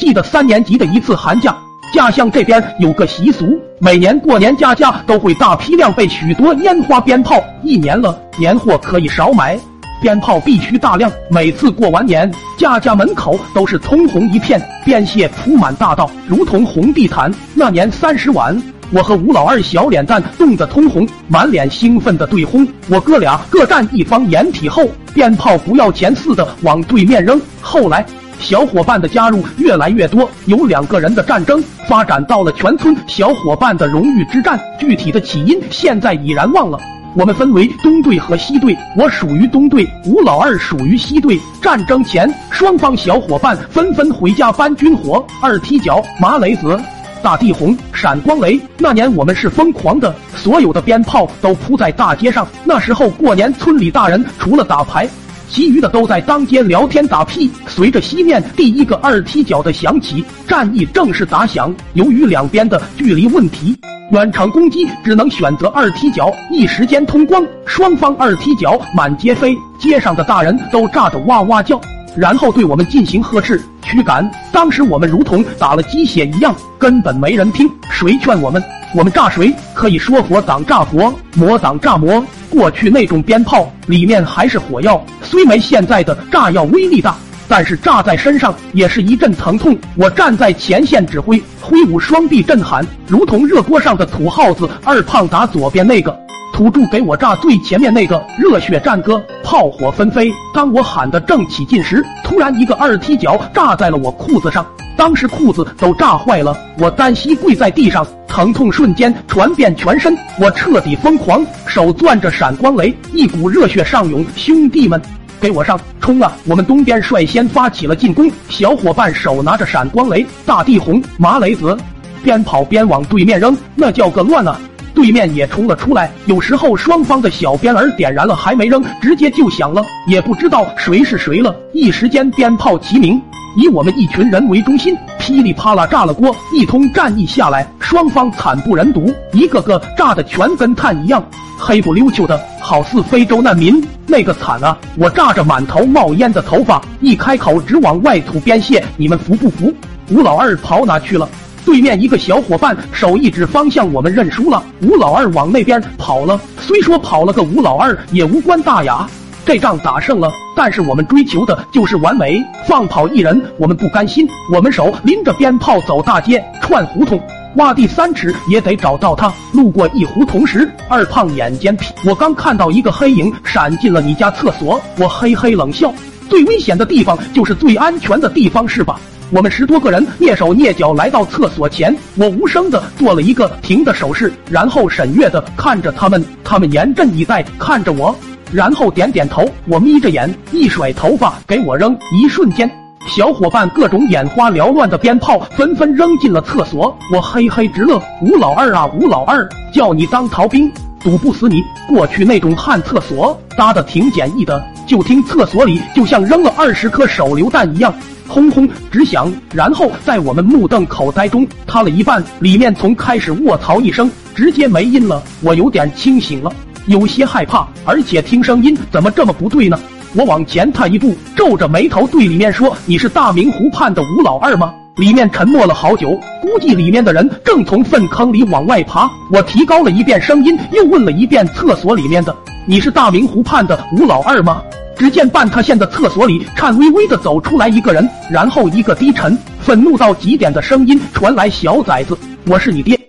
记得三年级的一次寒假，家乡这边有个习俗，每年过年家家都会大批量备许多烟花鞭炮，一年了年货可以少买，鞭炮必须大量。每次过完年，家家门口都是通红一片，鞭屑铺满大道，如同红地毯。那年三十晚。我和吴老二小脸蛋冻得通红，满脸兴奋的对轰。我哥俩各站一方掩体后，鞭炮不要钱似的往对面扔。后来小伙伴的加入越来越多，有两个人的战争发展到了全村小伙伴的荣誉之战。具体的起因现在已然忘了。我们分为东队和西队，我属于东队，吴老二属于西队。战争前，双方小伙伴纷纷回家搬军火，二踢脚、麻雷子。大地红、闪光雷，那年我们是疯狂的，所有的鞭炮都铺在大街上。那时候过年，村里大人除了打牌，其余的都在当街聊天打屁。随着西面第一个二踢脚的响起，战役正式打响。由于两边的距离问题，远程攻击只能选择二踢脚，一时间通光，双方二踢脚满街飞，街上的大人都炸得哇哇叫。然后对我们进行呵斥、驱赶。当时我们如同打了鸡血一样，根本没人听。谁劝我们，我们炸谁？可以说佛挡炸佛，魔挡炸魔。过去那种鞭炮里面还是火药，虽没现在的炸药威力大，但是炸在身上也是一阵疼痛。我站在前线指挥，挥舞双臂震喊，如同热锅上的土耗子。二胖打左边那个。土著给我炸最前面那个热血战歌，炮火纷飞。当我喊得正起劲时，突然一个二踢脚炸在了我裤子上，当时裤子都炸坏了，我单膝跪在地上，疼痛瞬间传遍全身，我彻底疯狂，手攥着闪光雷，一股热血上涌，兄弟们，给我上，冲啊！我们东边率先发起了进攻，小伙伴手拿着闪光雷、大地红、麻雷子，边跑边往对面扔，那叫个乱啊！对面也冲了出来，有时候双方的小鞭儿点燃了还没扔，直接就响了，也不知道谁是谁了。一时间鞭炮齐鸣，以我们一群人为中心，噼里啪啦炸了锅。一通战役下来，双方惨不忍睹，一个个炸的全跟炭一样，黑不溜秋的，好似非洲难民。那个惨啊！我炸着满头冒烟的头发，一开口直往外吐鞭屑，你们服不服？吴老二跑哪去了？对面一个小伙伴手一指方向，我们认输了。吴老二往那边跑了，虽说跑了个吴老二也无关大雅。这仗打胜了，但是我们追求的就是完美。放跑一人，我们不甘心，我们手拎着鞭炮走大街，串胡同，挖地三尺也得找到他。路过一胡同时，二胖眼尖，我刚看到一个黑影闪进了你家厕所，我嘿嘿冷笑。最危险的地方就是最安全的地方，是吧？我们十多个人蹑手蹑脚来到厕所前，我无声的做了一个停的手势，然后审阅的看着他们，他们严阵以待看着我，然后点点头。我眯着眼，一甩头发给我扔，一瞬间，小伙伴各种眼花缭乱的鞭炮纷纷扔进了厕所，我嘿嘿直乐。吴老二啊，吴老二，叫你当逃兵，堵不死你。过去那种旱厕所搭的挺简易的，就听厕所里就像扔了二十颗手榴弹一样。轰轰直响，然后在我们目瞪口呆中塌了一半，里面从开始卧槽一声，直接没音了。我有点清醒了，有些害怕，而且听声音怎么这么不对呢？我往前踏一步，皱着眉头对里面说：“你是大明湖畔的吴老二吗？”里面沉默了好久，估计里面的人正从粪坑里往外爬。我提高了一遍声音，又问了一遍厕所里面的：“你是大明湖畔的吴老二吗？”只见半塌陷的厕所里，颤巍巍的走出来一个人，然后一个低沉、愤怒到极点的声音传来：“小崽子，我是你爹。”